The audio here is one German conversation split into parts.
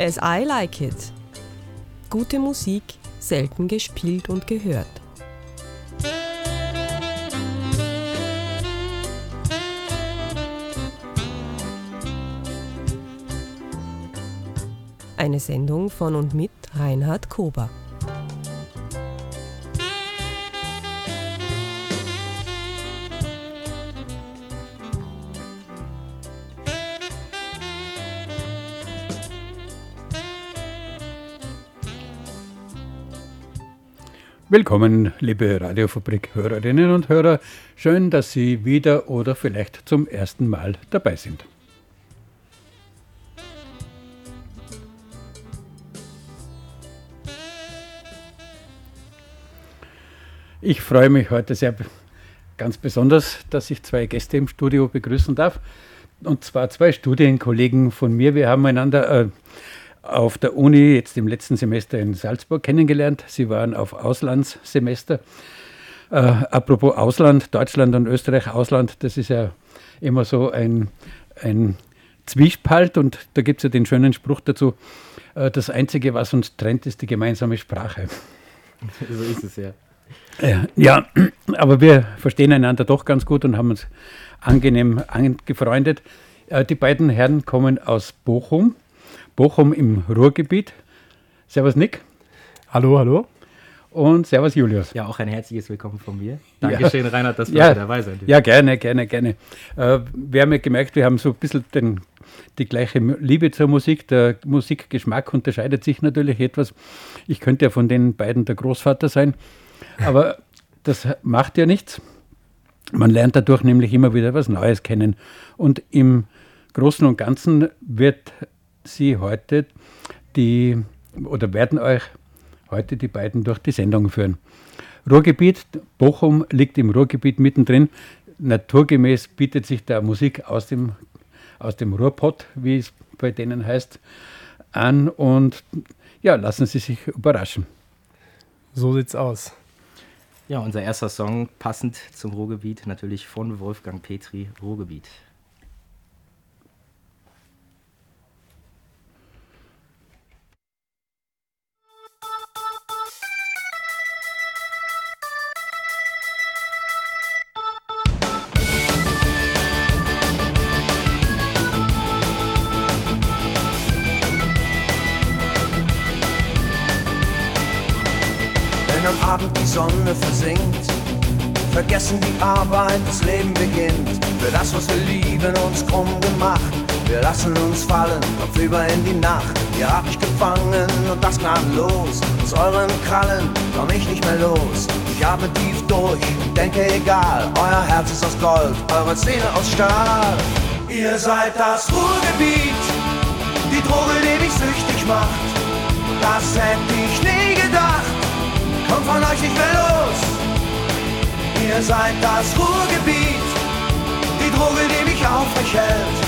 As I Like It. Gute Musik, selten gespielt und gehört. Eine Sendung von und mit Reinhard Kober. Willkommen, liebe Radiofabrik-Hörerinnen und Hörer. Schön, dass Sie wieder oder vielleicht zum ersten Mal dabei sind. Ich freue mich heute sehr ganz besonders, dass ich zwei Gäste im Studio begrüßen darf. Und zwar zwei Studienkollegen von mir. Wir haben einander äh, auf der Uni jetzt im letzten Semester in Salzburg kennengelernt. Sie waren auf Auslandssemester. Äh, apropos Ausland, Deutschland und Österreich, Ausland, das ist ja immer so ein, ein Zwiespalt und da gibt es ja den schönen Spruch dazu, äh, das Einzige, was uns trennt, ist die gemeinsame Sprache. So ist es ja. Ja, ja, aber wir verstehen einander doch ganz gut und haben uns angenehm angefreundet. Äh, die beiden Herren kommen aus Bochum Bochum im Ruhrgebiet. Servus Nick. Hallo, hallo. Und Servus Julius. Ja, auch ein herzliches Willkommen von mir. Dankeschön, ja. Reinhard, dass wir ja, dabei sind. Ja, gerne, gerne, gerne. Äh, wir haben ja gemerkt, wir haben so ein bisschen den, die gleiche Liebe zur Musik. Der Musikgeschmack unterscheidet sich natürlich etwas. Ich könnte ja von den beiden der Großvater sein, aber das macht ja nichts. Man lernt dadurch nämlich immer wieder was Neues kennen. Und im Großen und Ganzen wird Sie heute die oder werden euch heute die beiden durch die Sendung führen. Ruhrgebiet, Bochum liegt im Ruhrgebiet mittendrin. Naturgemäß bietet sich da Musik aus dem, aus dem Ruhrpott, wie es bei denen heißt, an und ja, lassen Sie sich überraschen. So sieht's aus. Ja, unser erster Song passend zum Ruhrgebiet, natürlich von Wolfgang Petri, Ruhrgebiet. Abend die Sonne versinkt, vergessen die Arbeit, das Leben beginnt. Für das, was wir lieben, uns krumm gemacht. Wir lassen uns fallen, kopfüber in die Nacht. Ihr habt mich gefangen und das gnadenlos. Aus euren Krallen komm ich nicht mehr los. Ich atme tief durch denke egal. Euer Herz ist aus Gold, eure Zähne aus Stahl. Ihr seid das Ruhrgebiet, die Droge, die mich süchtig macht. Das hätte ich nie komm von euch nicht mehr los. Ihr seid das Ruhrgebiet, die Droge, die mich aufrecht hält.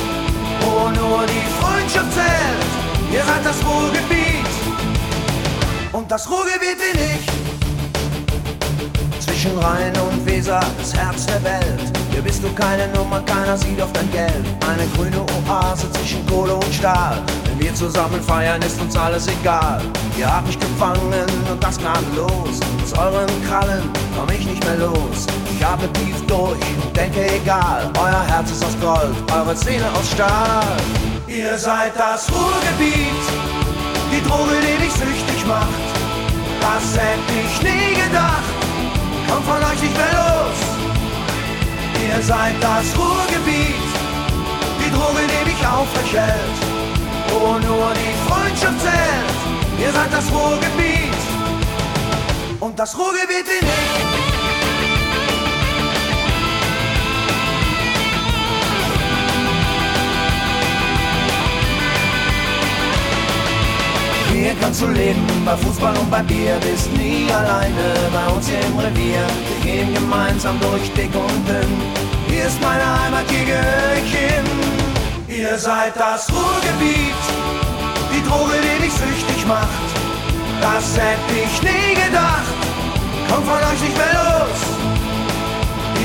Wo nur die Freundschaft zählt. Ihr seid das Ruhrgebiet und das Ruhrgebiet bin ich. Zwischen Rhein und Weser, das Herz der Welt. Hier bist du keine Nummer, keiner sieht auf dein Geld. Eine grüne Oase zwischen Kohle und Stahl. Wir zusammen feiern, ist uns alles egal. Ihr habt mich gefangen und das gnadenlos. Aus euren Krallen komm ich nicht mehr los. Ich habe tief durch und denke egal. Euer Herz ist aus Gold, eure Zähne aus Stahl. Ihr seid das Ruhrgebiet, die Droge, die dich süchtig macht. Das hätte ich nie gedacht, komm von euch nicht mehr los. Ihr seid das Ruhrgebiet, die Droge, die mich aufrecht hält. Wo nur die Freundschaft zählt. Ihr seid das Ruhrgebiet und das Ruhrgebiet bin ich. Hier kannst du leben, bei Fußball und bei Bier, bist nie alleine bei uns hier im Revier. Wir gehen gemeinsam durch dick und dünn. Hier ist meine Heimat, hier gehöre ich hin. Ihr seid das Ruhrgebiet, die Droge, die dich süchtig macht. Das hätte ich nie gedacht, komm von euch nicht mehr los.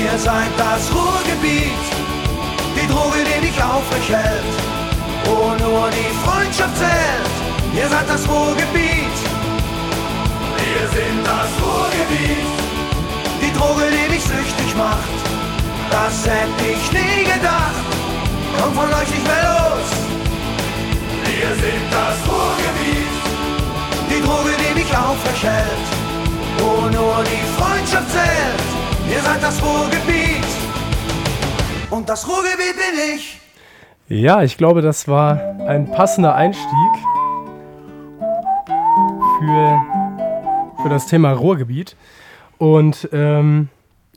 Ihr seid das Ruhrgebiet, die Droge, die dich aufrecht hält. Wo nur die Freundschaft zählt, Ihr seid das Ruhrgebiet. Wir sind das Ruhrgebiet. Die Droge, die mich süchtig macht, das hätte ich nie gedacht. Komm von euch nicht mehr los. Wir sind das Ruhrgebiet. Die Droge, die mich aufrecht hält, wo nur die Freundschaft zählt. Ihr seid das Ruhrgebiet. Und das Ruhrgebiet bin ich. Ja, ich glaube, das war ein passender Einstieg für, für das Thema Ruhrgebiet. Und ähm,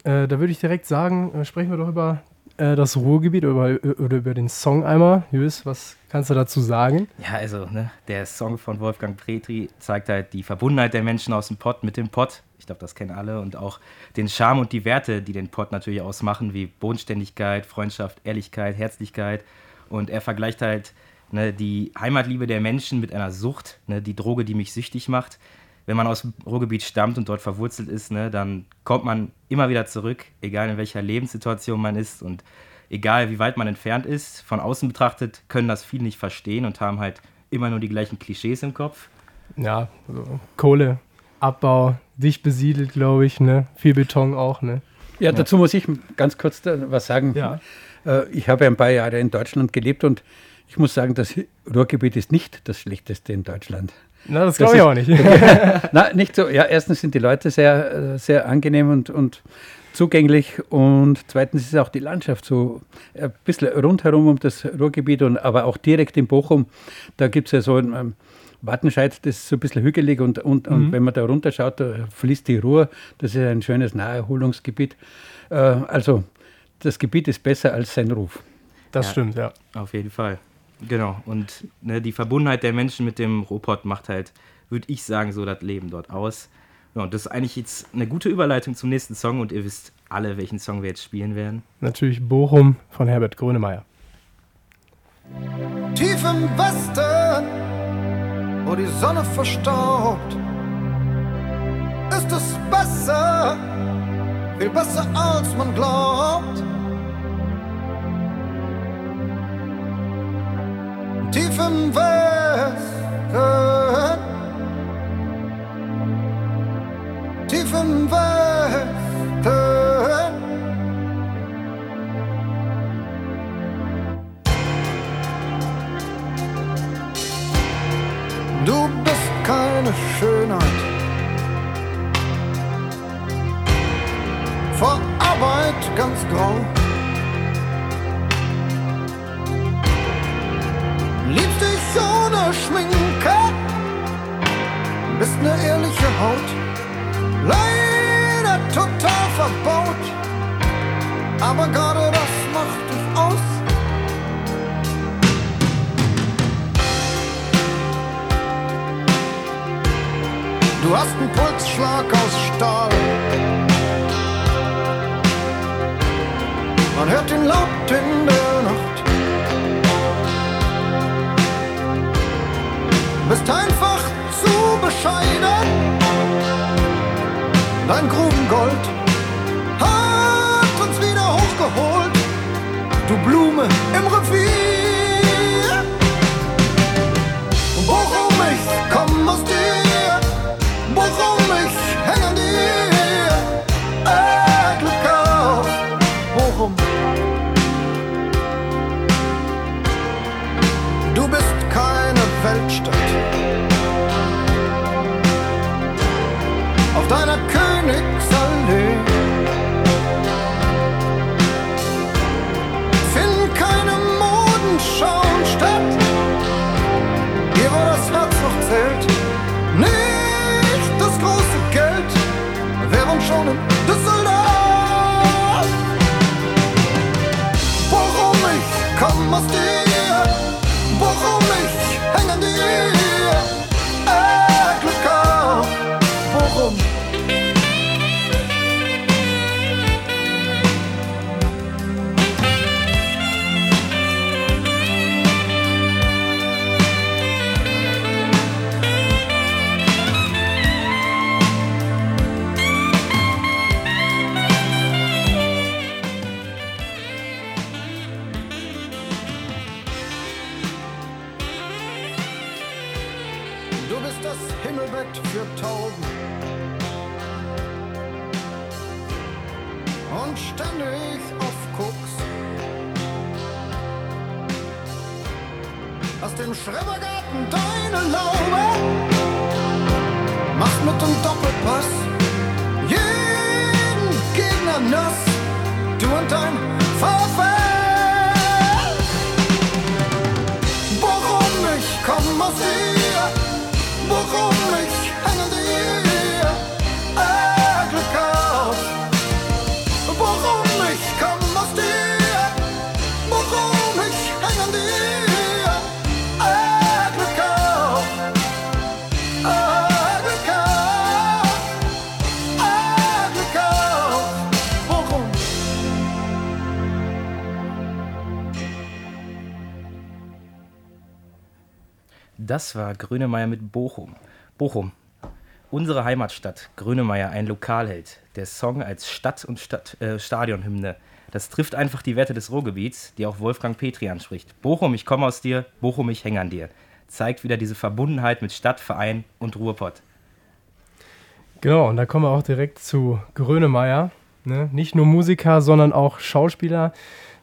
äh, da würde ich direkt sagen, äh, sprechen wir doch über äh, das Ruhrgebiet oder über, oder über den Song einmal. Jus, was kannst du dazu sagen? Ja, also ne, der Song von Wolfgang Petri zeigt halt die Verbundenheit der Menschen aus dem Pott mit dem Pott. Ich glaube, das kennen alle. Und auch den Charme und die Werte, die den Pott natürlich ausmachen, wie Bodenständigkeit, Freundschaft, Ehrlichkeit, Herzlichkeit. Und er vergleicht halt ne, die Heimatliebe der Menschen mit einer Sucht, ne, die Droge, die mich süchtig macht. Wenn man aus dem Ruhrgebiet stammt und dort verwurzelt ist, ne, dann kommt man immer wieder zurück, egal in welcher Lebenssituation man ist und egal wie weit man entfernt ist. Von außen betrachtet können das viele nicht verstehen und haben halt immer nur die gleichen Klischees im Kopf. Ja, also Kohleabbau, dicht besiedelt, glaube ich, ne? Viel Beton auch, ne? Ja, dazu muss ich ganz kurz was sagen. Ja. Äh, Ich habe ein paar Jahre in Deutschland gelebt und ich muss sagen, das Ruhrgebiet ist nicht das schlechteste in Deutschland. Na, das glaube ich ist- auch nicht. Na, nicht so. Ja, erstens sind die Leute sehr, sehr angenehm und, und zugänglich und zweitens ist auch die Landschaft so ein bisschen rundherum um das Ruhrgebiet und aber auch direkt in Bochum. Da gibt es ja so ein ähm, Wattenscheid, das ist so ein bisschen hügelig und, und, und wenn man da runterschaut, da fließt die Ruhr. Das ist ein schönes Naherholungsgebiet. Äh, also das Gebiet ist besser als sein Ruf. Das Ja. stimmt, ja. Auf jeden Fall. Genau. Und ne, die Verbundenheit der Menschen mit dem Ruhrpott macht halt, würde ich sagen, so das Leben dort aus. Ja, und das ist eigentlich jetzt eine gute Überleitung zum nächsten Song und ihr wisst alle, welchen Song wir jetzt spielen werden. Natürlich Bochum von Herbert Grönemeyer. Tief im Westen, wo die Sonne verstaubt, ist es besser, viel besser als man glaubt. Tief im Westen, tief im Westen. Du bist keine Schönheit. Vor Arbeit ganz grau. Ohne Schminke. Bist ne ehrliche Haut. Leider total verbaut. Aber gerade das macht dich aus. Du hast einen Pulsschlag aus Stahl. Man hört ihn laut in der Nacht. Bist einfach zu bescheiden. Dein Grubengold hat uns wieder hochgeholt. Du Blume im Revier. Das war Grönemeyer mit Bochum. Bochum, unsere Heimatstadt. Grönemeyer, ein Lokalheld. Der Song als Stadt- und Stadt, äh, Stadionhymne. Das trifft einfach die Werte des Ruhrgebiets, die auch Wolfgang Petri anspricht. Bochum, ich komme aus dir. Bochum, ich hänge an dir. Zeigt wieder diese Verbundenheit mit Stadt, Verein und Ruhrpott. Genau, und da kommen wir auch direkt zu Grönemeyer. Ne? Nicht nur Musiker, sondern auch Schauspieler,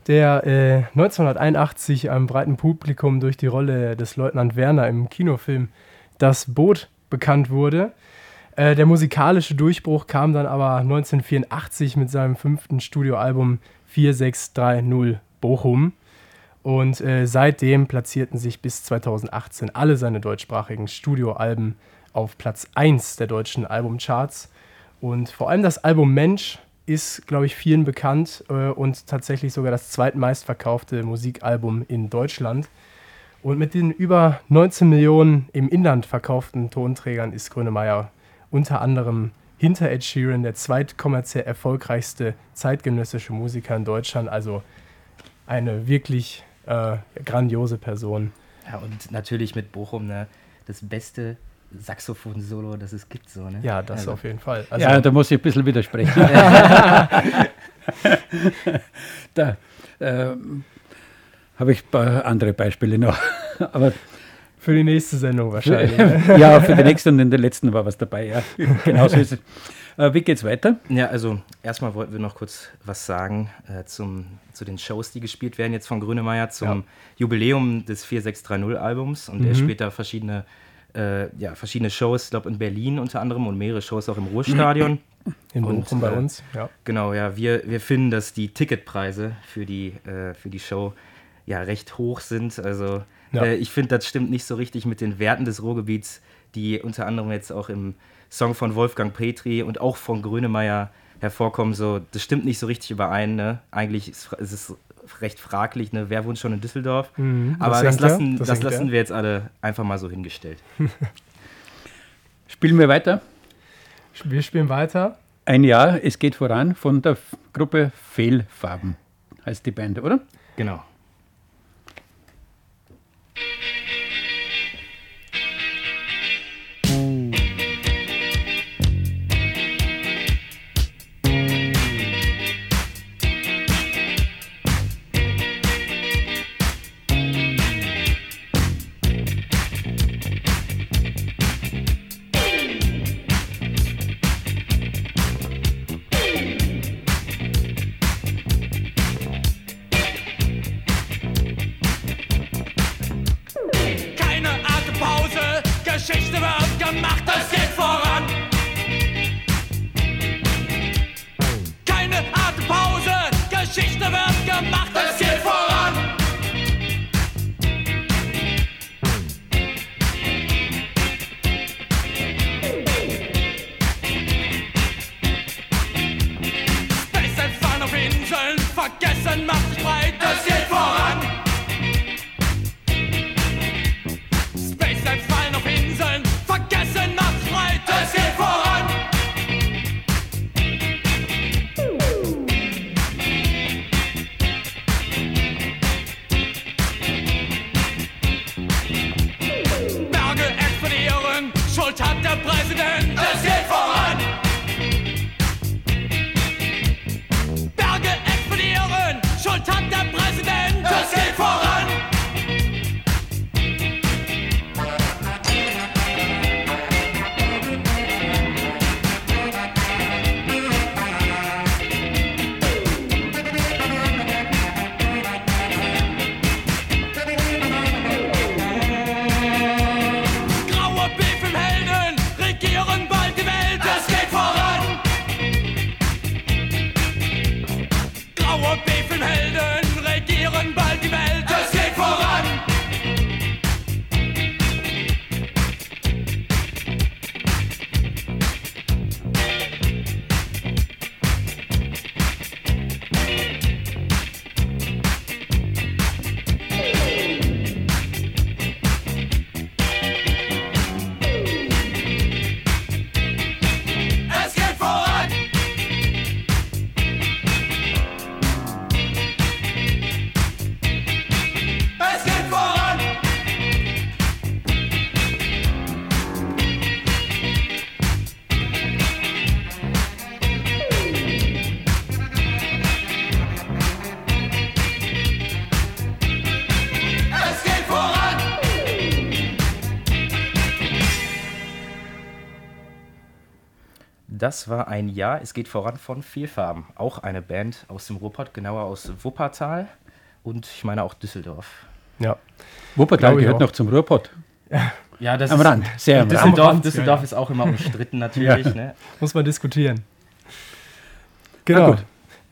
der äh, 1981 einem breiten Publikum durch die Rolle des Leutnant Werner im Kinofilm Das Boot bekannt wurde. Äh, der musikalische Durchbruch kam dann aber 1984 mit seinem fünften Studioalbum 4630 Bochum. Und äh, seitdem platzierten sich bis 2018 alle seine deutschsprachigen Studioalben auf Platz 1 der deutschen Albumcharts. Und vor allem das Album Mensch ist, glaube ich, vielen bekannt äh, und tatsächlich sogar das zweitmeistverkaufte Musikalbum in Deutschland. Und mit den über 19 Millionen im Inland verkauften Tonträgern ist Grönemeyer unter anderem hinter Ed Sheeran der zweitkommerziell erfolgreichste zeitgenössische Musiker in Deutschland. Also eine wirklich äh, grandiose Person. Ja, und natürlich mit Bochum ne, das beste Saxophon-Solo, das es gibt. So, ne? Ja, das Also, auf jeden Fall. Also, ja, da muss ich ein bisschen widersprechen. da ähm, habe ich ein paar andere Beispiele noch. Aber für die nächste Sendung wahrscheinlich. ne? ja, für die nächste und in der letzten war was dabei. Ja, genau so ist es. Äh, wie geht's weiter? Ja, also erstmal wollten wir noch kurz was sagen äh, zum, zu den Shows, die gespielt werden jetzt von Grönemeyer zum Ja. Jubiläum des 4630-Albums. Und er spielt da verschiedene, äh, ja, verschiedene Shows, ich glaube in Berlin unter anderem und mehrere Shows auch im Ruhrstadion. In Und, Bochum bei äh, uns. Ja. Genau, ja, wir, wir finden, dass die Ticketpreise für die, äh, für die Show ja recht hoch sind. Also Ja. äh, ich finde, das stimmt nicht so richtig mit den Werten des Ruhrgebiets, die unter anderem jetzt auch im Song von Wolfgang Petri und auch von Grönemeyer hervorkommen. So, das stimmt nicht so richtig überein. Ne? Eigentlich ist, ist es recht fraglich, ne? wer wohnt schon in Düsseldorf. Mhm, Aber das lassen, das das lassen er. wir jetzt alle einfach mal so hingestellt. Spielen wir weiter. Wir spielen weiter. Ein Jahr, es geht voran von der Gruppe Fehlfarben, heißt die Band, oder? Genau. Das war ein Jahr, es geht voran von Vielfarben. Auch eine Band aus dem Ruhrpott, genauer aus Wuppertal und ich meine auch Düsseldorf. Ja. Wuppertal Glaub ich gehört auch. noch zum Ruhrpott. Ja, das Am ist, Rand, sehr am Rand. Düsseldorf, Rand, Düsseldorf ja, ja. ist auch immer umstritten natürlich. Ja. Ne? Muss man diskutieren. Genau. gut.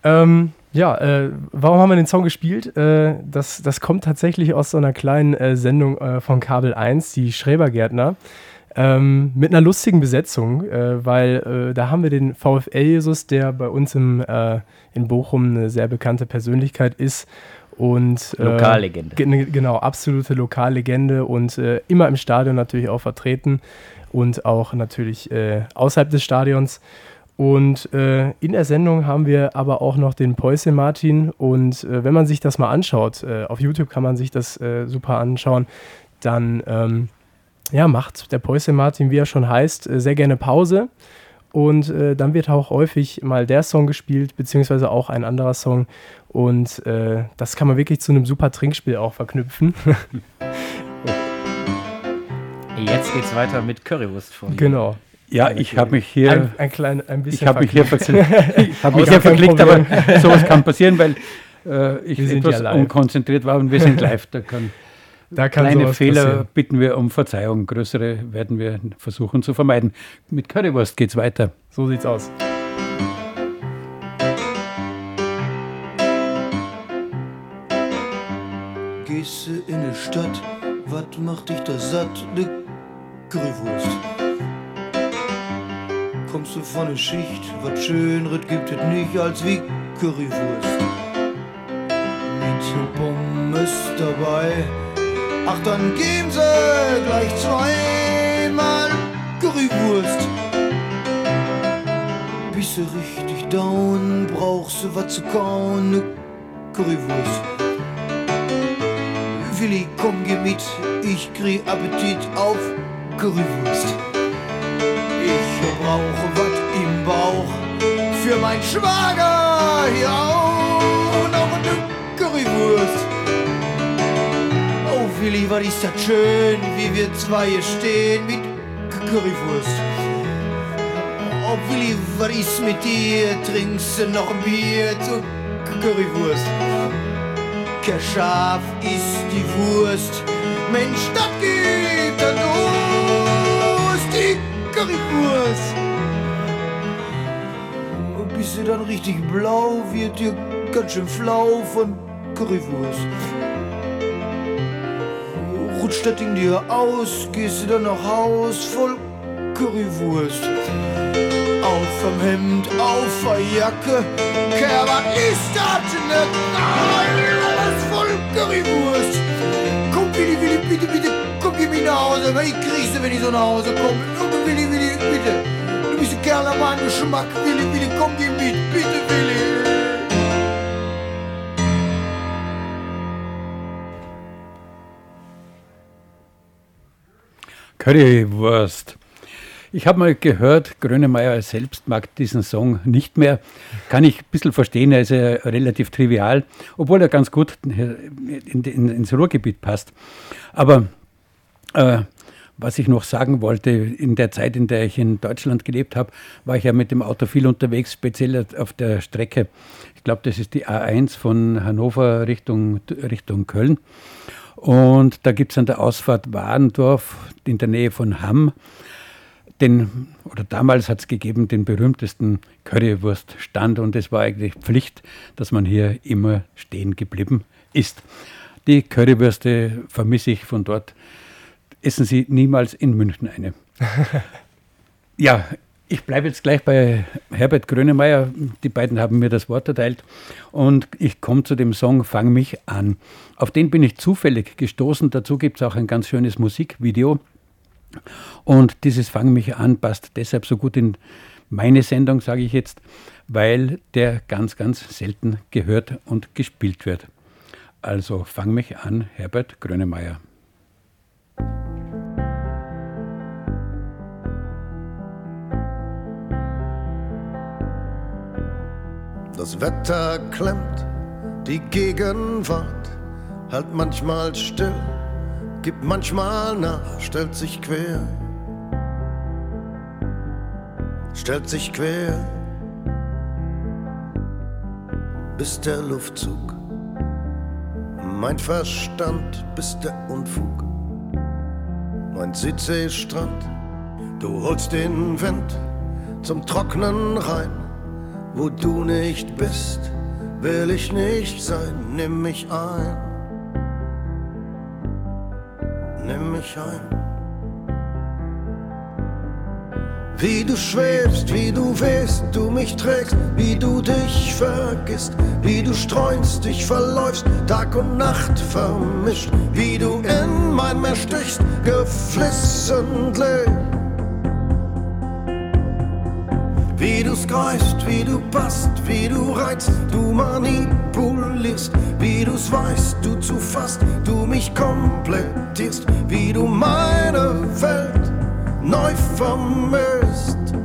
Ähm, ja, äh, warum haben wir den Song gespielt? Äh, das, das kommt tatsächlich aus so einer kleinen äh, Sendung äh, von Kabel 1, die Schrebergärtner. Ähm, mit einer lustigen Besetzung, äh, weil äh, da haben wir den VfL-Jesus, der bei uns im, äh, in Bochum eine sehr bekannte Persönlichkeit ist. Und, äh, Lokallegende. ge- Genau, absolute Lokallegende und äh, immer im Stadion natürlich auch vertreten und auch natürlich äh, außerhalb des Stadions. Und äh, in der Sendung haben wir aber auch noch den Päuse Martin. Und äh, wenn man sich das mal anschaut, äh, auf YouTube kann man sich das super anschauen, dann ähm, ja, macht der Päuse Martin, wie er schon heißt, äh, sehr gerne Pause. Und äh, dann wird auch häufig mal der Song gespielt, beziehungsweise auch ein anderer Song. Und äh, das kann man wirklich zu einem super Trinkspiel auch verknüpfen. Jetzt geht's weiter mit Currywurst von genau. Ja, ich habe mich hier, Ein, ein, klein, ein bisschen ich habe mich hier verklickt. ich habe mich hier verklickt, aber sowas kann passieren, weil äh, ich etwas unkonzentriert war und wir sind live. Da kann kleine sowas Fehler passieren. bitten wir um Verzeihung, größere werden wir versuchen zu vermeiden. Mit Currywurst geht's weiter. So sieht's aus. Gehst du in die Stadt, wat macht dich da satt? Ne Currywurst. Kommst du von der Schicht, wat Schönres gibt es nicht als wie Currywurst. Mit Pommes dabei, ach dann geben sie gleich zweimal Currywurst. Bist du richtig down, brauchst du was zu kauen, ne Currywurst. Willi, komm, geh mit, ich krieg Appetit auf Currywurst. Ich brauche was im Bauch für mein Schwager hier auch noch eine Currywurst. Was ist das schön, wie wir zwei hier stehen mit Currywurst. Oh Willi, was ist mit dir, trinkst du noch ein Bier zu Currywurst? Kein Schaf ist die Wurst. Mensch, das gibt dann Durst, die Currywurst. Bist du dann richtig blau, wird dir ganz schön flau von Currywurst. Rutscht das Ding dir aus, gehst du dann nach Haus voll Currywurst. Auf vom Hemd, auf der Jacke, Kerl, ist das denn? Alles voll Currywurst. Komm, Willi, Willi, bitte, bitte, komm, geh mich nach Hause, weil ich krieg sie, wenn ich so nach Hause komme. Komm, Willi, Willi, bitte. Du bist ein Kerl nach meinem Geschmack, Willi, Willi, komm, geh mit, bitte, Willi. Currywurst. Ich habe mal gehört, Grönemeyer selbst mag diesen Song nicht mehr. Kann ich ein bisschen verstehen, er ist ja relativ trivial, obwohl er ganz gut in, in, ins Ruhrgebiet passt. Aber äh, was ich noch sagen wollte, in der Zeit, in der ich in Deutschland gelebt habe, war ich ja mit dem Auto viel unterwegs, speziell auf der Strecke. Ich glaube, das ist die A1 von Hannover Richtung, Richtung Köln. Und da gibt es an der Ausfahrt Warendorf in der Nähe von Hamm den, oder damals hat es gegeben, den berühmtesten Currywurststand und es war eigentlich Pflicht, dass man hier immer stehen geblieben ist. Die Currywürste vermisse ich von dort. Essen Sie niemals in München eine. ja, ich bleibe jetzt gleich bei Herbert Grönemeyer. Die beiden haben mir das Wort erteilt. Und ich komme zu dem Song Fang mich an. Auf den bin ich zufällig gestoßen. Dazu gibt es auch ein ganz schönes Musikvideo. Und dieses Fang mich an passt deshalb so gut in meine Sendung, sage ich jetzt, weil der ganz, ganz selten gehört und gespielt wird. Also Fang mich an, Herbert Grönemeyer. Das Wetter klemmt, die Gegenwart halt manchmal still, gibt manchmal nach, stellt sich quer. stellt sich quer, bis der Luftzug, mein Verstand bis der Unfug, mein Südseestrand, du holst den Wind zum Trocknen rein, wo du nicht bist, will ich nicht sein, nimm mich ein, nimm mich ein. Wie du schwebst, wie du wehst, du mich trägst, wie du dich vergisst, wie du streunst, dich verläufst, Tag und Nacht vermischt, wie du in mein Meer stichst, geflissentlich. Wie du's greifst, wie du passt, wie du reizt, du manipulierst, wie du's weißt, du zu fast, du mich komplettierst, wie du meine Welt neu vermisst.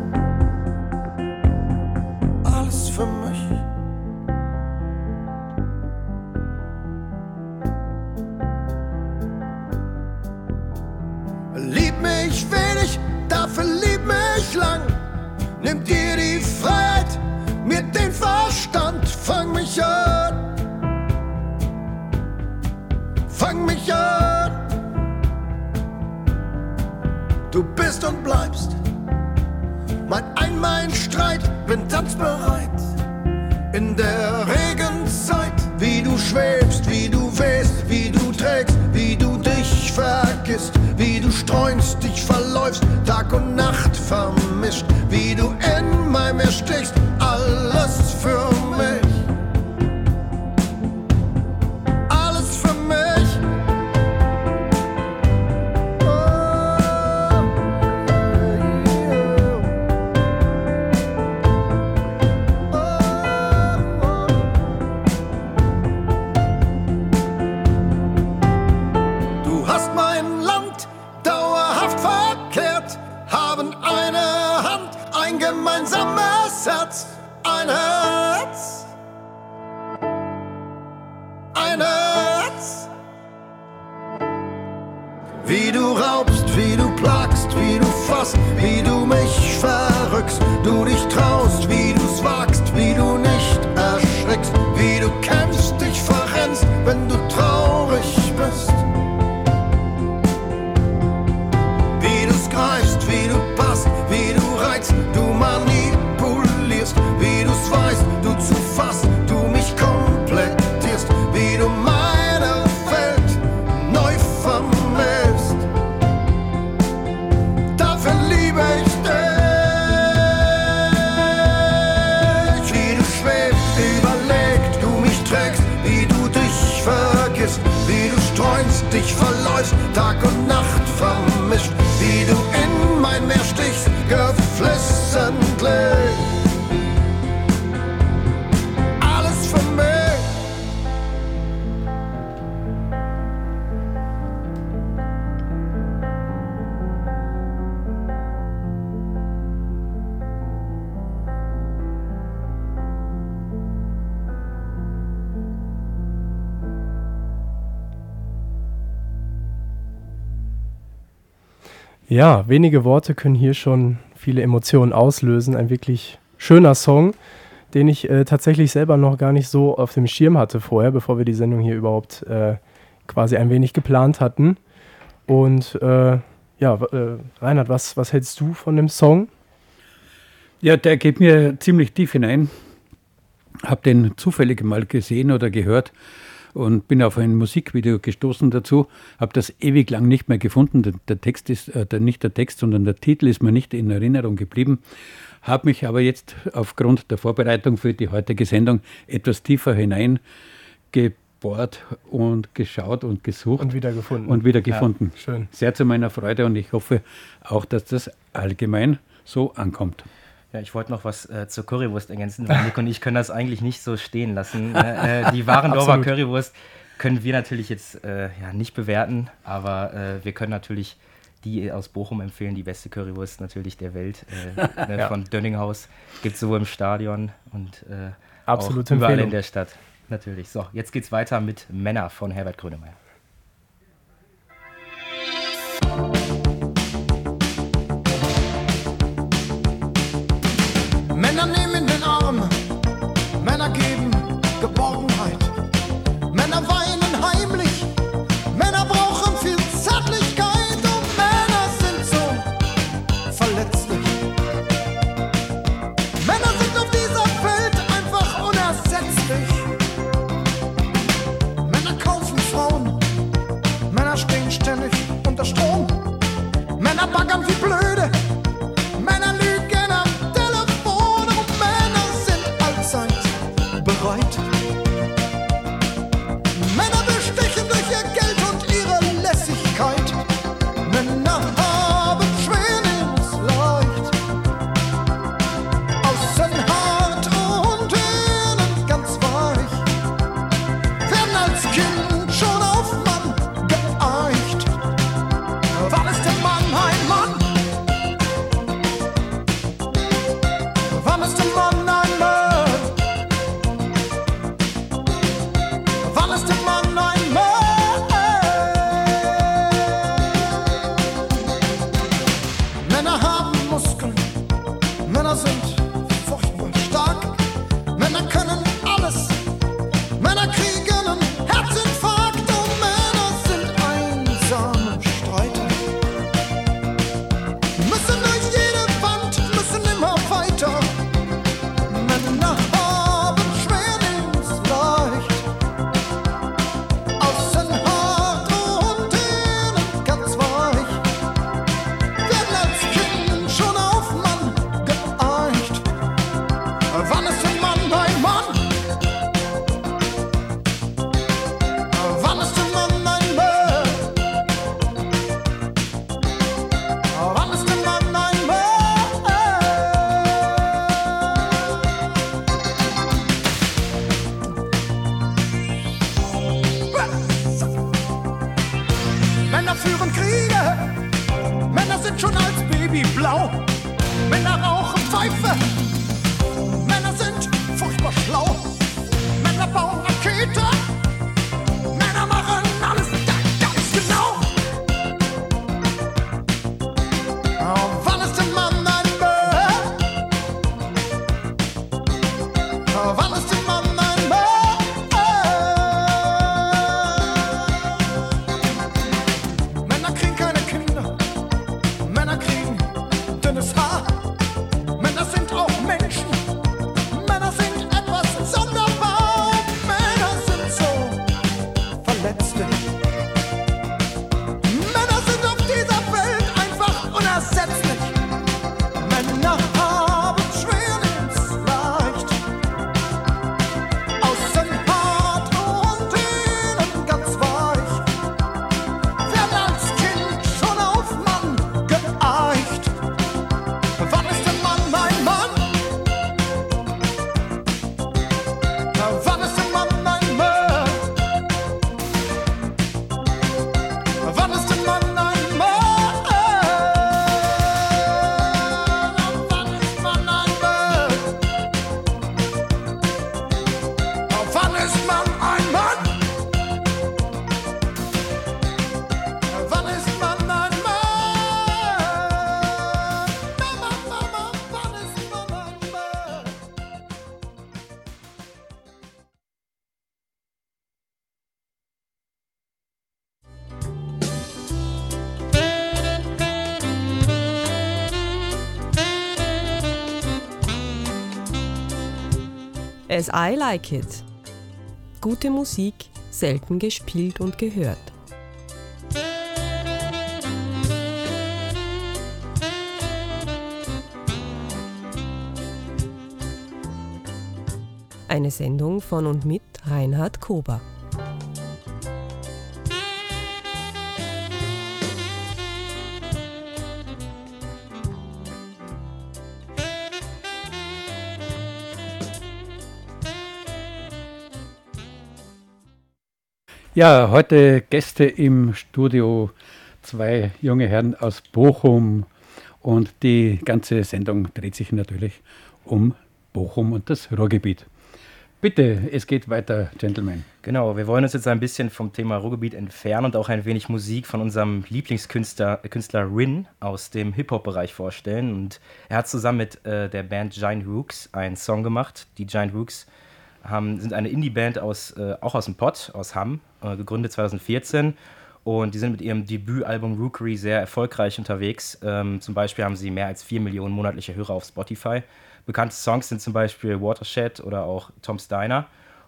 Ja, wenige Worte können hier schon viele Emotionen auslösen. Ein wirklich schöner Song, den ich äh, tatsächlich selber noch gar nicht so auf dem Schirm hatte vorher, bevor wir die Sendung hier überhaupt äh, quasi ein wenig geplant hatten. Und äh, ja, äh, Reinhard, was, was hältst du von dem Song? Ja, der geht mir ziemlich tief hinein. Habe den zufällig mal gesehen oder gehört und bin auf ein Musikvideo gestoßen dazu. Habe das ewig lang nicht mehr gefunden. Der, der Text ist äh, der, nicht der Text, sondern der Titel ist mir nicht in Erinnerung geblieben. Habe mich aber jetzt aufgrund der Vorbereitung für die heutige Sendung etwas tiefer hineingebohrt und geschaut und gesucht Und wieder gefunden. und wieder gefunden. schön. Sehr zu meiner Freude und ich hoffe auch, dass das allgemein so ankommt. Ja, ich wollte noch was äh, zur Currywurst ergänzen, weil Nick und ich können das eigentlich nicht so stehen lassen. ne? äh, die Warendorfer. Currywurst können wir natürlich jetzt äh, ja, nicht bewerten, aber äh, wir können natürlich die aus Bochum empfehlen, die beste Currywurst natürlich der Welt. Äh, ne, Ja. Von Dönninghaus gibt es sowohl im Stadion und äh, auch überall Empfehlung. in der Stadt. Natürlich. So, jetzt geht's weiter mit Männer von Herbert Grönemeyer. I Like It. Gute Musik, selten gespielt und gehört. Eine Sendung von und mit Reinhard Kober. Ja, heute Gäste im Studio, zwei junge Herren aus Bochum. Und die ganze Sendung dreht sich natürlich um Bochum und das Ruhrgebiet. Bitte, es geht weiter, Gentlemen. Genau, wir wollen uns jetzt ein bisschen vom Thema Ruhrgebiet entfernen und auch ein wenig Musik von unserem Lieblingskünstler Künstler Rin aus dem Hip-Hop-Bereich vorstellen. Und er hat zusammen mit äh, der Band Giant Rooks einen Song gemacht. Die Giant Rooks haben, sind eine Indie-Band aus, äh, auch aus dem Pott, aus Hamm, äh, gegründet 2014. Und die sind mit ihrem Debütalbum Rookery sehr erfolgreich unterwegs. Ähm, zum Beispiel haben sie mehr als 4 Millionen monatliche Hörer auf Spotify. Bekannte Songs sind zum Beispiel Watershed oder auch Tom Steiner.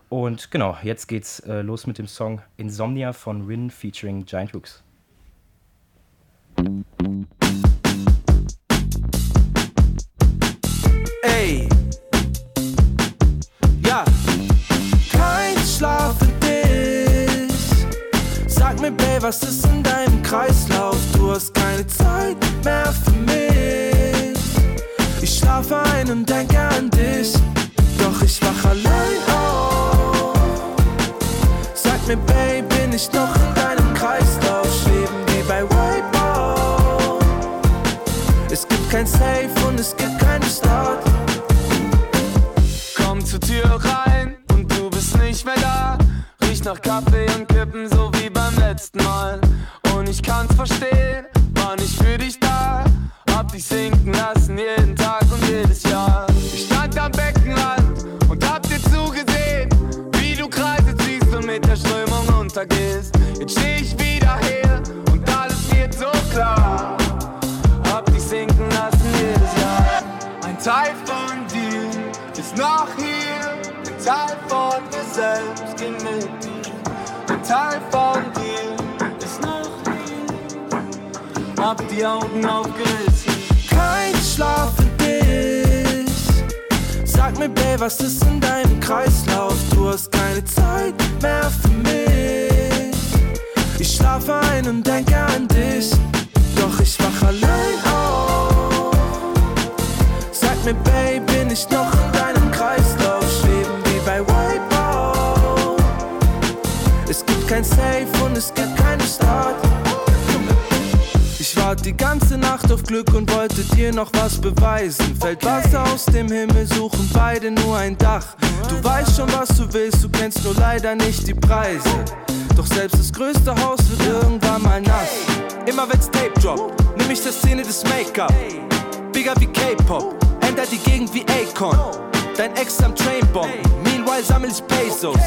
Und genau, jetzt geht's äh, los mit dem Song Insomnia von Rin featuring Giant Rooks. Was ist in deinem Kreislauf? Du hast keine Zeit mehr für mich. Ich schlafe ein und denke an dich. Doch ich wach allein auf. Sag mir, Babe, bin ich noch in deinem Kreislauf? Schweben wie bei Wipeout. Es gibt kein Safe und es gibt keinen Start. Komm zur Tür rein und du bist nicht mehr da. Riecht nach Kaffee und Kippen, so letzten Mal. Und ich kann's verstehen, war nicht für dich da. Hab dich sinken lassen jeden Tag und jedes Jahr. Ich stand am Beckenrand und hab dir zugesehen, wie du Kreise ziehst und mit der Strömung untergehst. Jetzt steh ich wieder hier und alles wird so klar. Hab dich sinken lassen jedes Jahr. Ein Teil von dir ist noch hier. Ein Teil von mir selbst ging mit dir. Ein Teil von dir Hab die Augen aufgerissen. Kein Schlaf für dich. Sag mir, Babe, was ist in deinem Kreislauf? Du hast keine Zeit mehr für mich. Ich schlafe ein und denke an dich. Doch ich wach allein auf. Sag mir, Babe, bin ich noch in deinem Kreislauf? Schweben wie bei Wipeout. Es gibt kein Safe und es gibt Ich warte die ganze Nacht auf Glück und wollte dir noch was beweisen. Fällt Wasser aus dem Himmel, suchen beide nur ein Dach. Du weißt schon, was du willst, du kennst nur leider nicht die Preise. Doch selbst das größte Haus wird irgendwann mal nass. Immer wenn's Tape droppt, nimm ich der Szene des Make-up. Bigger wie K-Pop, ändert die Gegend wie Akon. Dein Ex am Trainbomb, meanwhile sammel ich Pesos.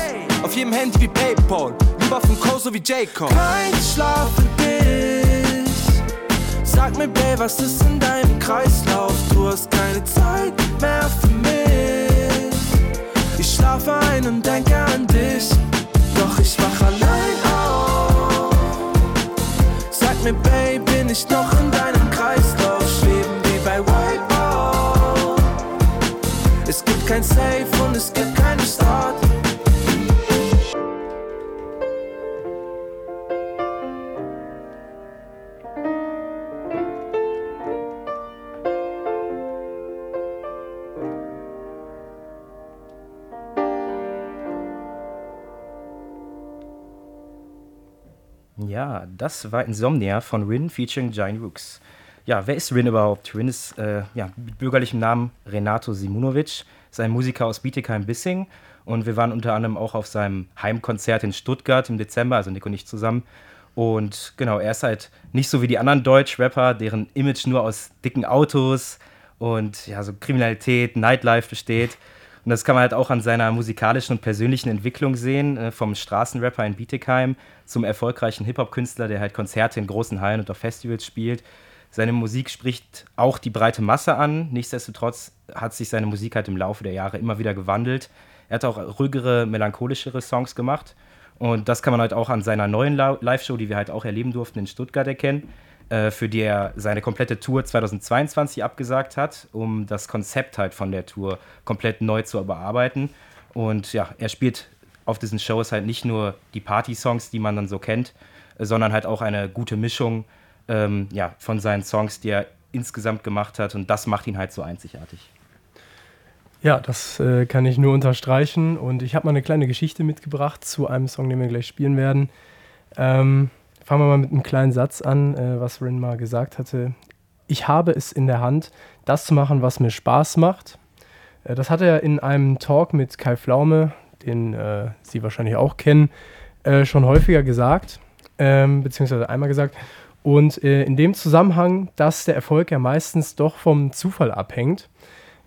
Auf jedem Handy wie Paypal, lieber vom Koso wie J-Cole. Kein Schlaf dich. Sag mir, Babe, was ist in deinem Kreislauf? Du hast keine Zeit mehr für mich. Ich schlafe ein und denke an dich. Doch ich wach allein auf. Sag mir, Babe, bin ich noch in deinem Kreislauf? Schweben wie bei Wipeout. Es gibt kein Safe und es gibt keinen Start. Das war Insomnia von Rin featuring Giant Rooks. Ja, wer ist Rin überhaupt? Rin ist äh, ja, mit bürgerlichem Namen Renato Simunovic, ist ein Musiker aus Bietigheim-Bissing und wir waren unter anderem auch auf seinem Heimkonzert in Stuttgart im Dezember, also Nick und ich zusammen. Und genau, er ist halt nicht so wie die anderen Deutsch-Rapper, deren Image nur aus dicken Autos und ja, so Kriminalität, Nightlife besteht. Und das kann man halt auch an seiner musikalischen und persönlichen Entwicklung sehen, äh, vom Straßenrapper in Bietigheim zum erfolgreichen Hip-Hop-Künstler, der halt Konzerte in großen Hallen und auf Festivals spielt. Seine Musik spricht auch die breite Masse an. Nichtsdestotrotz hat sich seine Musik halt im Laufe der Jahre immer wieder gewandelt. Er hat auch ruhigere, melancholischere Songs gemacht. Und das kann man halt auch an seiner neuen Live-Show, die wir halt auch erleben durften in Stuttgart erkennen, äh, für die er seine komplette Tour 2022 abgesagt hat, um das Konzept halt von der Tour komplett neu zu überarbeiten. Und ja, er spielt auf diesen Shows halt nicht nur die Party-Songs, die man dann so kennt, äh, sondern halt auch eine gute Mischung ähm, ja, von seinen Songs, die er insgesamt gemacht hat. Und das macht ihn halt so einzigartig. Ja, das äh, kann ich nur unterstreichen. Und ich habe mal eine kleine Geschichte mitgebracht zu einem Song, den wir gleich spielen werden. Ähm, fangen wir mal mit einem kleinen Satz an, äh, was Rin mal gesagt hatte. Ich habe es in der Hand, das zu machen, was mir Spaß macht. Äh, das hat er in einem Talk mit Kai Pflaume, den äh, Sie wahrscheinlich auch kennen, äh, schon häufiger gesagt, ähm, beziehungsweise einmal gesagt. Und äh, in dem Zusammenhang, dass der Erfolg ja meistens doch vom Zufall abhängt.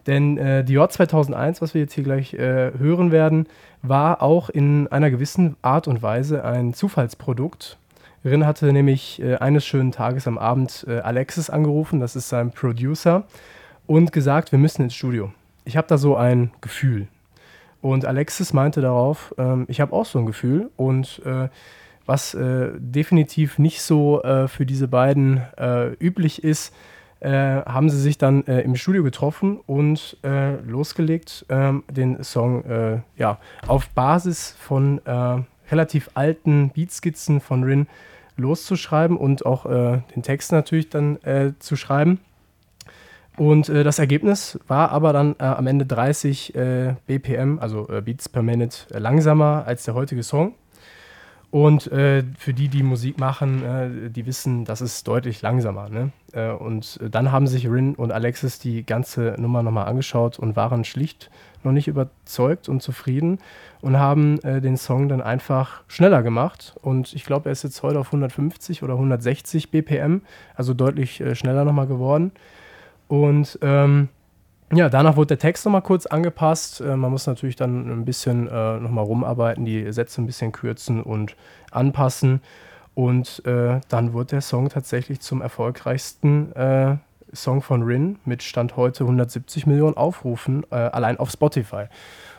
Denn äh, Dior 2001, was wir jetzt hier gleich äh, hören werden, war auch in einer gewissen Art und Weise ein Zufallsprodukt. Rin hatte nämlich äh, eines schönen Tages am Abend äh, Alexis angerufen, das ist sein Producer, und gesagt, wir müssen ins Studio. Ich habe da so ein Gefühl. Und Alexis meinte darauf, ähm, ich habe auch so ein Gefühl. Und äh, was äh, definitiv nicht so äh, für diese beiden äh, üblich ist, haben sie sich dann im Studio getroffen und losgelegt, ähm, den Song ja, auf Basis von relativ alten Beatskizzen von Rin loszuschreiben und auch den Text natürlich dann zu schreiben. Und äh, das Ergebnis war aber dann äh, am Ende 30 äh, BPM, also äh, Beats per Minute, äh, langsamer als der heutige Song. Und äh, für die, die Musik machen, die wissen, das ist deutlich langsamer. Ne? und dann haben sich Rin und Alexis die ganze Nummer nochmal angeschaut und waren schlicht noch nicht überzeugt und zufrieden und haben den Song dann einfach schneller gemacht. Und ich glaube, er ist jetzt heute auf 150 oder 160 BPM, also deutlich schneller nochmal geworden. Und ähm, ja, danach wurde der Text nochmal kurz angepasst. Äh, man muss natürlich dann ein bisschen äh, nochmal rumarbeiten, die Sätze ein bisschen kürzen und anpassen. Und äh, dann wurde der Song tatsächlich zum erfolgreichsten äh, Song von Rin mit Stand heute 170 Millionen Aufrufen, äh, allein auf Spotify.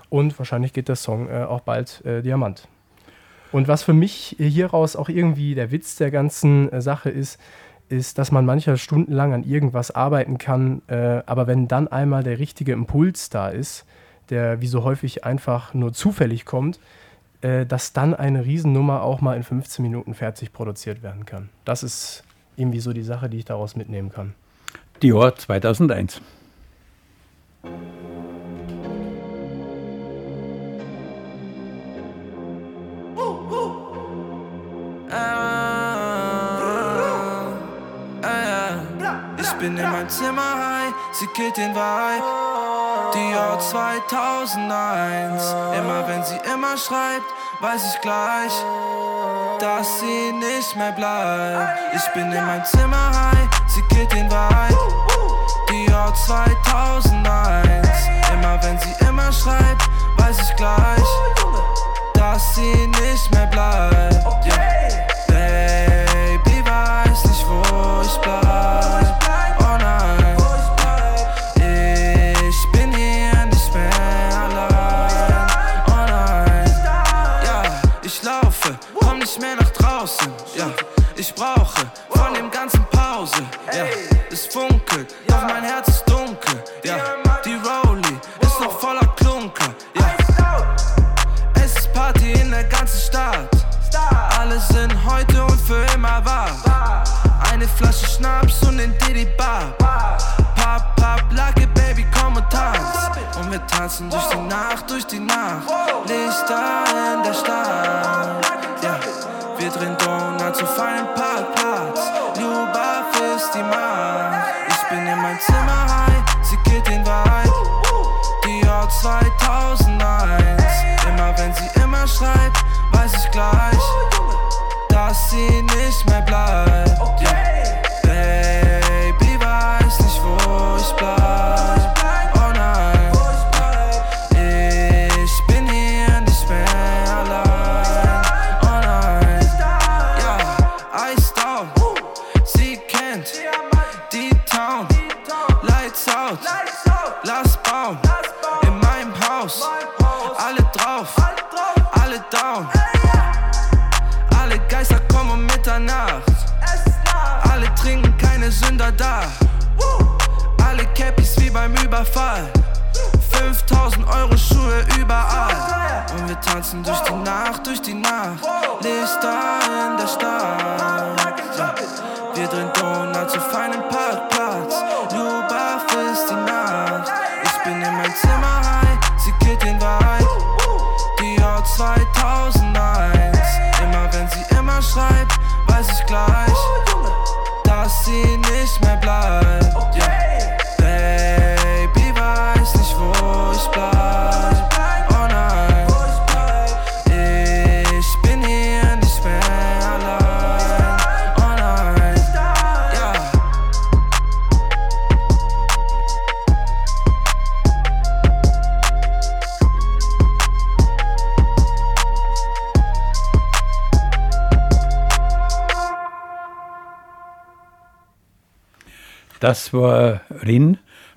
Und wahrscheinlich geht der Song äh, auch bald äh, Diamant. Und was für mich hieraus auch irgendwie der Witz der ganzen Sache ist, ist, dass man manchmal stundenlang an irgendwas arbeiten kann, äh, aber wenn dann einmal der richtige Impuls da ist, der wie so häufig einfach nur zufällig kommt, äh, dass dann eine Riesennummer auch mal in 15 Minuten fertig produziert werden kann. Das ist irgendwie so die Sache, die ich daraus mitnehmen kann. Dior 2001. bin in meinem Zimmer high, sie killt den Vibe. Dior 2001. Immer wenn sie immer schreibt, weiß ich gleich, dass sie nicht mehr bleibt. Ich bin in meinem Zimmer high, sie killt den Vibe. Dior 2001. Immer wenn sie immer schreibt,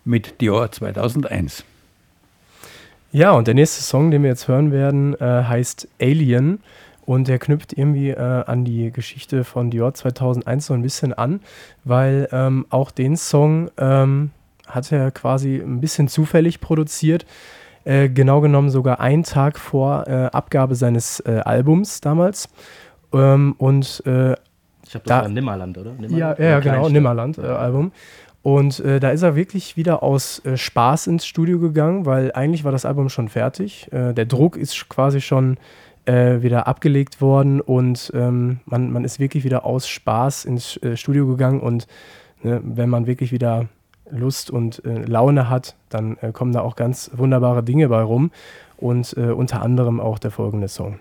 mit Dior 2001. Ja, und der nächste Song, den wir jetzt hören werden, äh, heißt Alien. Und der knüpft irgendwie äh, an die Geschichte von Dior 2001 so ein bisschen an, weil ähm, auch den Song ähm, hat er quasi ein bisschen zufällig produziert. Äh, genau genommen sogar einen Tag vor äh, Abgabe seines äh, Albums damals. Ähm, und äh, Ich glaube, das Da- war Nimmerland, oder? Nimmerland? ja, Oder ja, genau? Nimmerland-Album. Und äh, da ist er wirklich wieder aus äh, Spaß ins Studio gegangen, weil eigentlich war das Album schon fertig. Äh, der Druck ist quasi schon äh, wieder abgelegt worden und ähm, man, man ist wirklich wieder aus Spaß ins äh, Studio gegangen und ne, wenn man wirklich wieder Lust und äh, Laune hat, dann kommen da auch ganz wunderbare Dinge bei rum und unter anderem auch der folgende Song.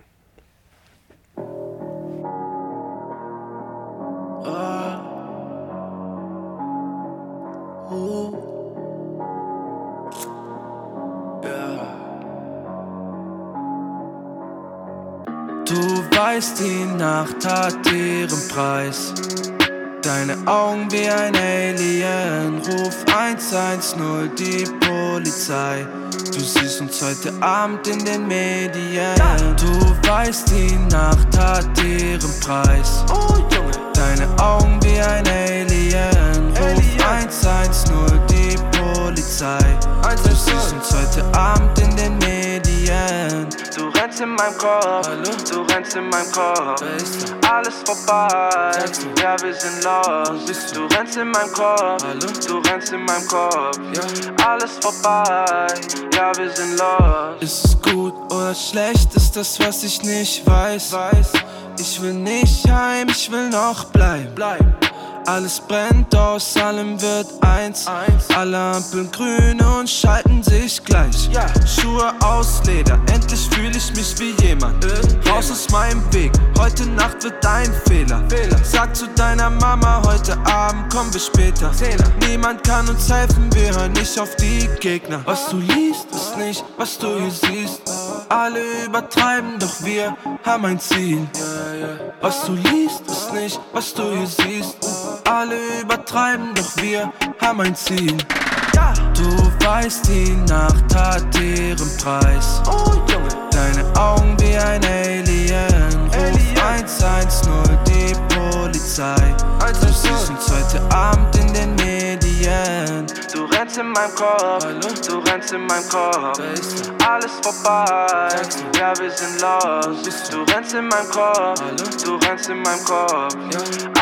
Du weißt, die Nacht hat ihren Preis. Deine Augen wie ein Alien. Ruf 110, die Polizei. Du siehst uns heute Abend in den Medien. Du weißt, die Nacht hat ihren Preis. Deine Augen wie ein Alien. Ruf 110, die Polizei. Du siehst uns heute Abend in den Medien. Du rennst in meinem Kopf, du rennst in meinem Kopf. Alles vorbei, ja, wir sind lost. Du rennst in meinem Kopf, du rennst in meinem Kopf. Alles vorbei, ja, wir sind lost. Ist es gut oder schlecht, ist das, was ich nicht weiß. Ich will nicht heim, ich will noch bleiben. Alles brennt, aus allem wird eins. Alle Ampeln grün und schalten sich gleich. Schuhe aus Leder, endlich fühle ich mich wie jemand. Raus aus meinem Weg, heute Nacht wird dein Fehler. Sag zu deiner Mama, heute Abend kommen wir später. Niemand kann uns helfen, wir hören nicht auf die Gegner. Was du liest, ist nicht, was du hier siehst. Alle übertreiben, doch wir haben ein Ziel. Was du liest, ist nicht, was du hier siehst. Alle übertreiben, doch wir haben ein Ziel. Du weißt, die Nacht hat ihren Preis. Deine Augen wie ein Alien. Ruf 110, die Polizei. Du siehst uns heute Abend in den Medien. Du rennst in meinem Kopf, du rennst in meinem Kopf. Alles vorbei, ja, wir sind lost. Du rennst in meinem Kopf, du rennst in meinem Kopf.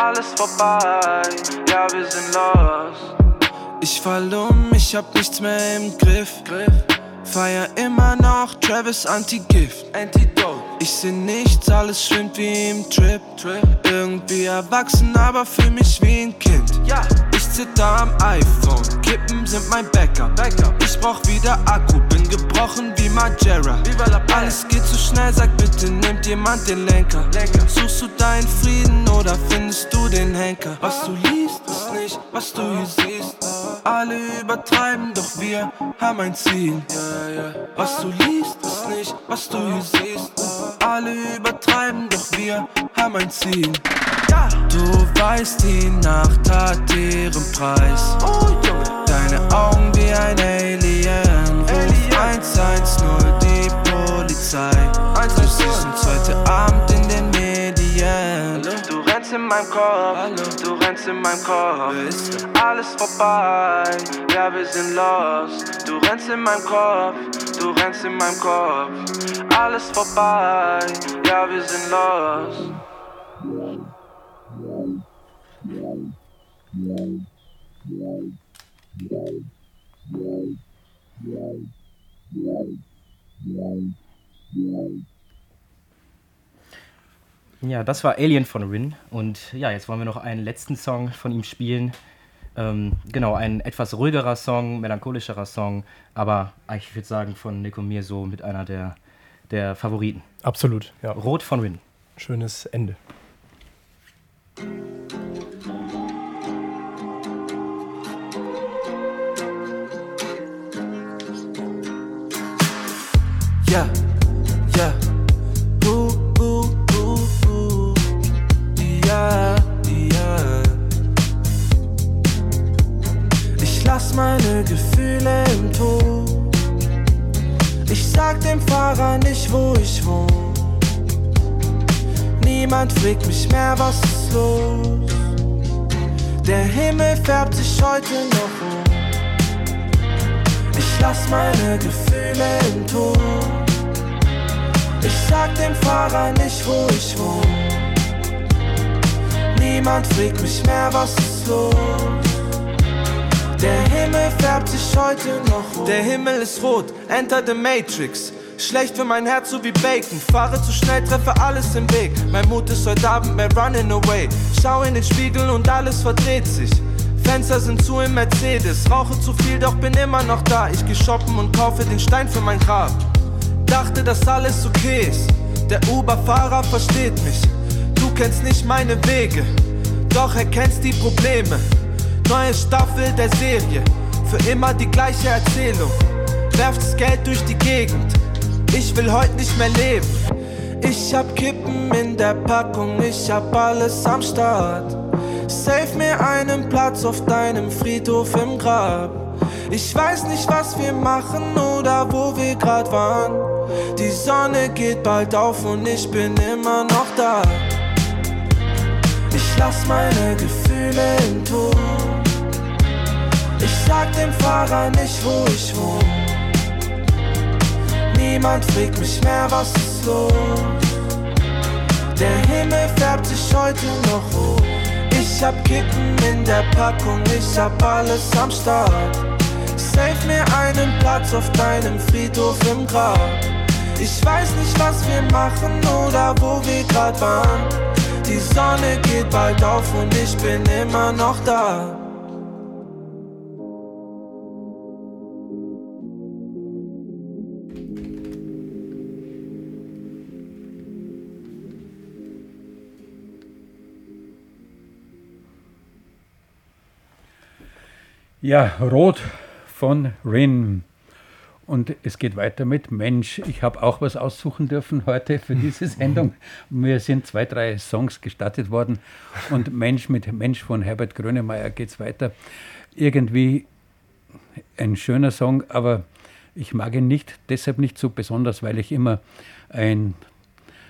Alles vorbei, ja, wir sind lost. Ich fall um, ich hab nichts mehr im Griff. Feier immer noch Travis Anti-Gift. Ich seh nichts, alles schwimmt wie im Trip. Irgendwie erwachsen, aber fühl mich wie ein Kind. Ich zitter am iPhone, Kippen sind mein Backup. Ich brauch wieder Akku, bin gebrochen wie Majera. Alles geht zu schnell, sag bitte, nimmt jemand den Lenker. Suchst du deinen Frieden oder findest du den Henker? Was du liest, nicht, was du hier siehst. Alle übertreiben, doch wir haben ein Ziel. Was du liest, ist nicht, was du hier siehst. Alle übertreiben, doch wir haben ein Ziel. Du weißt, die Nacht hat ihren Preis. Deine Augen wie ein Alien. Ruf 110, die Polizei. Du siehst uns heute Abend. Du rennst in meinem Kopf, du rennst in meinem Kopf. Alles vorbei, ja, wir sind lost. Du rennst in meinem Kopf, du rennst in meinem Kopf. Alles vorbei, ja, wir sind lost. Ja, das war Alien von Rin. Und ja, jetzt wollen wir noch einen letzten Song von ihm spielen. Ähm, genau, ein etwas ruhigerer Song, melancholischerer Song, aber ich würde sagen von Nico Mir so mit einer der, der Favoriten. Absolut, ja. Rot von Rin. Schönes Ende. Yeah. Los. Der Himmel färbt sich heute noch rot. Der Himmel ist rot, enter the Matrix. Schlecht für mein Herz, so wie Bacon. Fahre zu schnell, treffe alles im Weg. Mein Mut ist heute Abend mehr running away. Schau in den Spiegel und alles verdreht sich. Fenster sind zu im Mercedes. Rauche zu viel, doch bin immer noch da. Ich geh shoppen und kaufe den Stein für mein Grab. Dachte, dass alles okay ist. Der Uber-Fahrer versteht mich. Du kennst nicht meine Wege, doch erkennst die Probleme. Neue Staffel der Serie, für immer die gleiche Erzählung. Werft's Geld durch die Gegend, ich will heute nicht mehr leben. Ich hab Kippen in der Packung, ich hab alles am Start. Save mir einen Platz auf deinem Friedhof im Grab. Ich weiß nicht, was wir machen oder wo wir grad waren. Die Sonne geht bald auf und ich bin immer noch da. Lass meine Gefühle im Tod. Ich sag dem Fahrer nicht, wo ich wohne. Niemand fragt mich mehr, was ist los. Der Himmel färbt sich heute noch rot. Ich hab Kippen in der Packung, ich hab alles am Start. Save mir einen Platz auf deinem Friedhof im Grab. Ich weiß nicht, was wir machen oder wo wir grad waren. Die Sonne geht bald auf und ich bin immer noch da. Ja, Rot von Rin. Und es geht weiter mit Mensch. Ich habe auch was aussuchen dürfen heute für diese Sendung. Mir sind zwei, drei Songs gestattet worden. Und Mensch mit Mensch von Herbert Grönemeyer geht es weiter. Irgendwie ein schöner Song, aber ich mag ihn nicht, deshalb nicht so besonders, weil ich immer ein,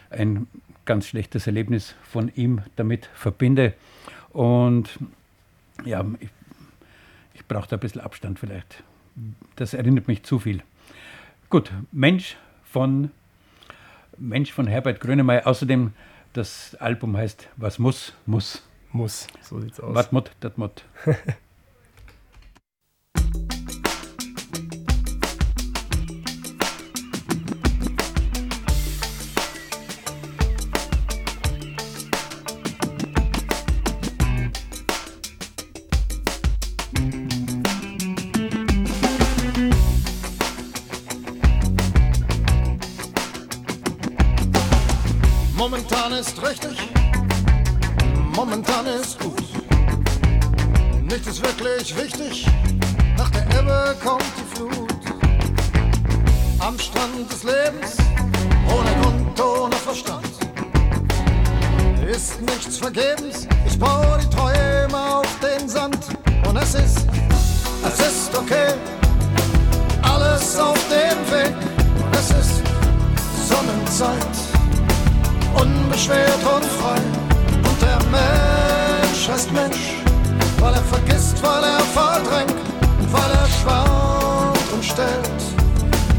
ein ganz schlechtes Erlebnis von ihm damit verbinde. Und ja, ich, ich brauche da ein bisschen Abstand vielleicht. Das erinnert mich zu viel. Gut, Mensch von, Mensch von Herbert Grönemeyer. Außerdem, das Album heißt Was muss, muss. Muss, so sieht's aus. Was mut, dat mut. Nichts ist wirklich wichtig, nach der Ebbe kommt die Flut. Am Strand des Lebens, ohne Grund, ohne Verstand. Ist nichts vergebens, ich baue die Träume auf den Sand. Und es ist, es ist okay, alles auf dem Weg. Und es ist Sonnenzeit unbeschwert und frei. Und der Mensch heißt Mensch, weil er vergisst, weil er verdrängt, und weil er schwant und stellt,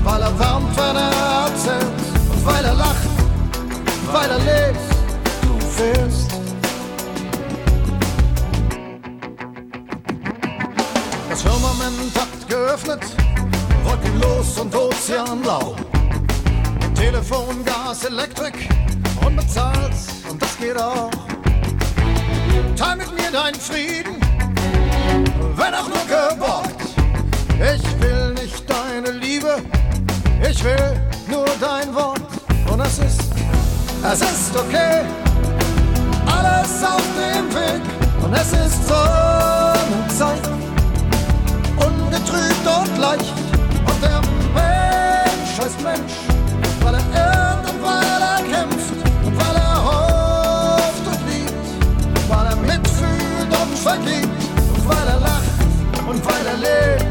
weil er wärmt, wenn er erzählt, und weil er lacht, weil er lebt, du fehlst. Das Firmament hat geöffnet, wolkenlos und ozeanblau. Telefon, Gas, Elektrik, unbezahlt und das geht auch. Teil mit mir deinen Frieden, wenn auch nur geborgt. Ich will nicht deine Liebe, ich will nur dein Wort. Und es ist, es ist okay, alles auf dem Weg. Und es ist Sonnenzeit, ungetrübt und leicht. Und der Mensch heißt Mensch, und vergibt, und weil er lacht und weil er lebt,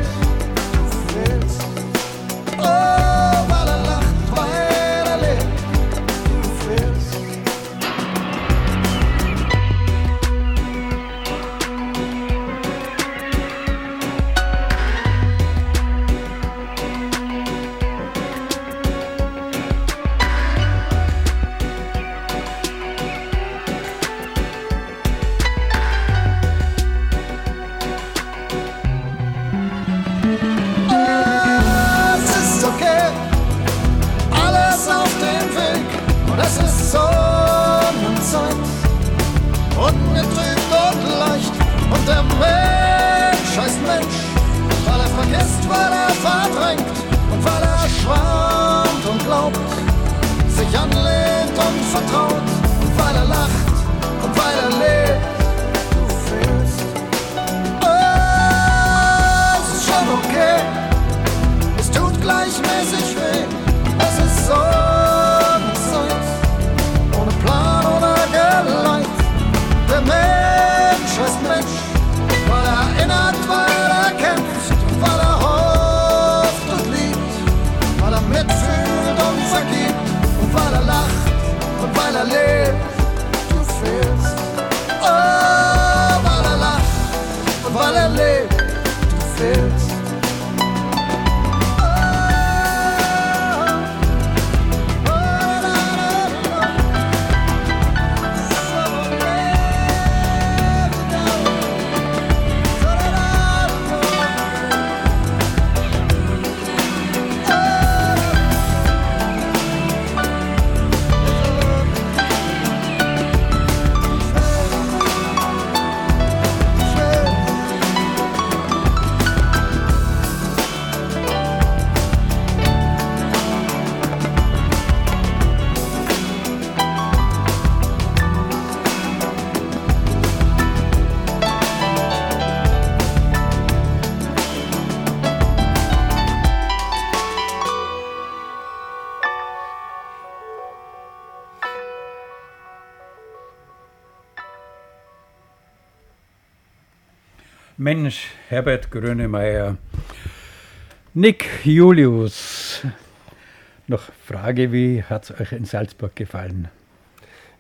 Mensch, Herbert Grönemeyer. Nick Julius. Noch Frage, wie hat es euch in Salzburg gefallen?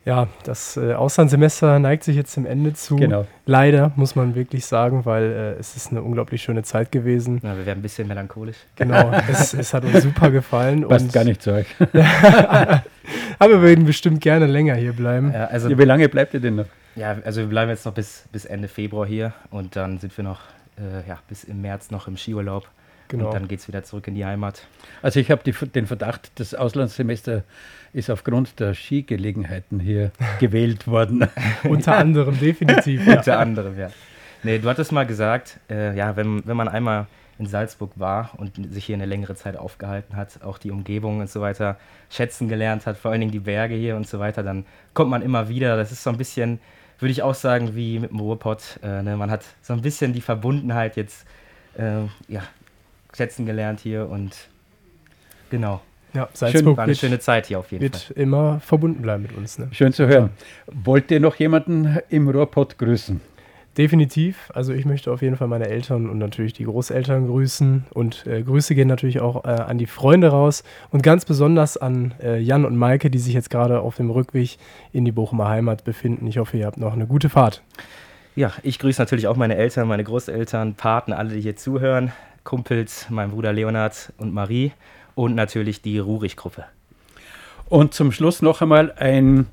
Ja, das äh, Auslandssemester neigt sich jetzt dem Ende zu. Genau. Leider, muss man wirklich sagen, weil äh, es ist eine unglaublich schöne Zeit gewesen. Ja, wir werden ein bisschen melancholisch. Genau, es, es hat uns super gefallen. Passt gar nicht zu euch. Aber wir würden bestimmt gerne länger hier bleiben. Ja, also, Ja, wie lange bleibt ihr denn noch? Ja, also wir bleiben jetzt noch bis, bis Ende Februar hier und dann sind wir noch äh, ja, bis im März noch im Skiurlaub. Genau. Und dann geht es wieder zurück in die Heimat. Also ich habe den Verdacht, das Auslandssemester ist aufgrund der Skigelegenheiten hier gewählt worden. Unter anderem, definitiv. Ja. Unter anderem, ja. Nee, du hattest mal gesagt, äh, ja, wenn, wenn man einmal in Salzburg war und sich hier eine längere Zeit aufgehalten hat, auch die Umgebung und so weiter schätzen gelernt hat, vor allen Dingen die Berge hier und so weiter, dann kommt man immer wieder. Das ist so ein bisschen, würde ich auch sagen, wie mit dem Ruhrpott. Äh, ne? Man hat so ein bisschen die Verbundenheit jetzt äh, ja, schätzen gelernt hier und genau. Ja, Schön, Salzburg war eine wird, schöne Zeit hier auf jeden Fall. wird immer verbunden bleiben mit uns. Ne? Schön zu hören. Wollt ihr noch jemanden im Ruhrpott grüßen? Definitiv. Also ich möchte auf jeden Fall meine Eltern und natürlich die Großeltern grüßen. Und äh, Grüße gehen natürlich auch äh, an die Freunde raus und ganz besonders an äh, Jan und Maike, die sich jetzt gerade auf dem Rückweg in die Bochumer Heimat befinden. Ich hoffe, ihr habt noch eine gute Fahrt. Ja, ich grüße natürlich auch meine Eltern, meine Großeltern, Paten, alle, die hier zuhören, Kumpels, mein Bruder Leonhard und Marie und natürlich die Rurich-Gruppe. Und zum Schluss noch einmal ein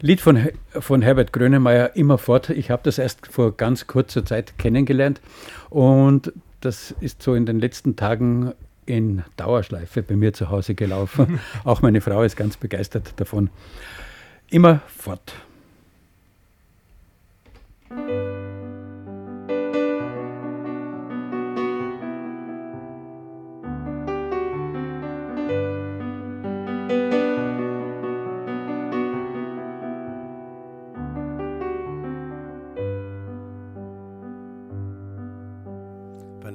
Lied von, von Herbert Grönemeyer, Immerfort. Ich habe das erst vor ganz kurzer Zeit kennengelernt und das ist so in den letzten Tagen in Dauerschleife bei mir zu Hause gelaufen. Auch meine Frau ist ganz begeistert davon. Immerfort.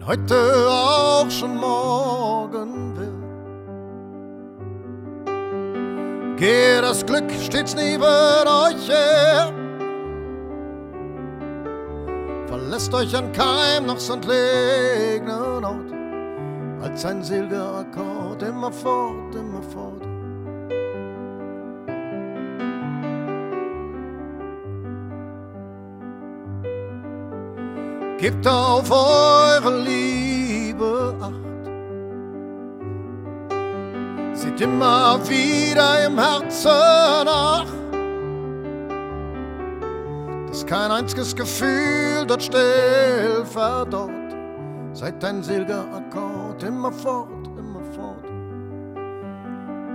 Heute auch schon morgen wird. Gehe das Glück stets neben euch her. Verlässt euch an keinem noch so entlegenen Ort, als ein seliger Akkord immer Gebt auf eure Liebe Acht. Seht immer wieder im Herzen nach. Dass kein einziges Gefühl dort still verdorrt. Seid ein seliger Akkord immer fort, immer fort.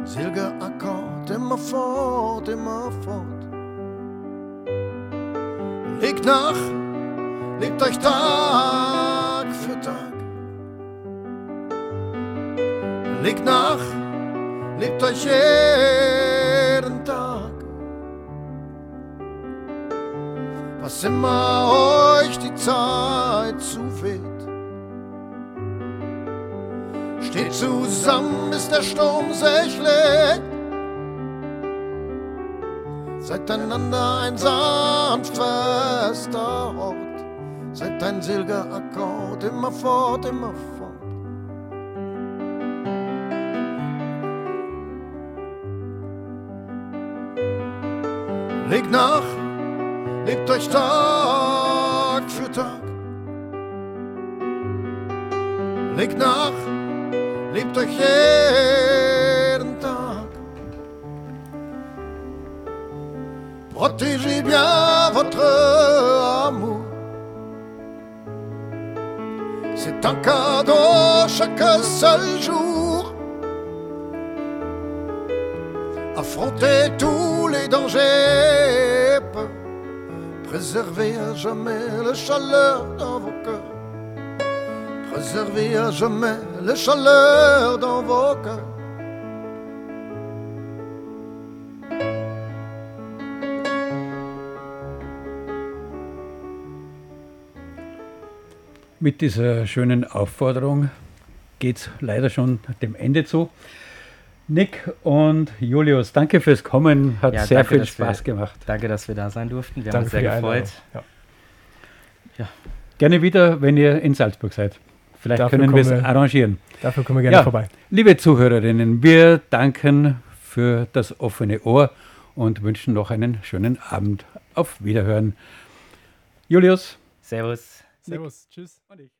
Seliger Akkord immer fort, immer fort. Legt nach, lebt euch Tag für Tag. Legt nach, lebt euch jeden Tag. Was immer euch die Zeit zuweht. Steht zusammen, bis der Sturm sich legt. Seid einander ein sanft fester Ort. Seid ein seliger Akkord, immer fort, immer fort. Legt nach, lebt euch Tag für Tag. Legt nach, lebt euch jeden Tag. Protégez bien votre amour. C'est un cadeau chaque seul jour. Affrontez tous les dangers. Préservez à jamais la chaleur dans vos cœurs. Préservez à jamais la chaleur dans vos cœurs. Mit dieser schönen Aufforderung geht es leider schon dem Ende zu. Nick und Julius, danke fürs Kommen. Hat Ja, sehr danke, viel Spaß wir, gemacht. Danke, dass wir da sein durften. Wir Danke haben uns für sehr gefreut. Ja. Gerne wieder, wenn ihr in Salzburg seid. Vielleicht Dafür können wir es arrangieren. Dafür kommen wir gerne Ja, vorbei. Liebe Zuhörerinnen, wir danken für das offene Ohr und wünschen noch einen schönen Abend. Auf Wiederhören. Julius. Servus. Servus. Tschüss. Und ich.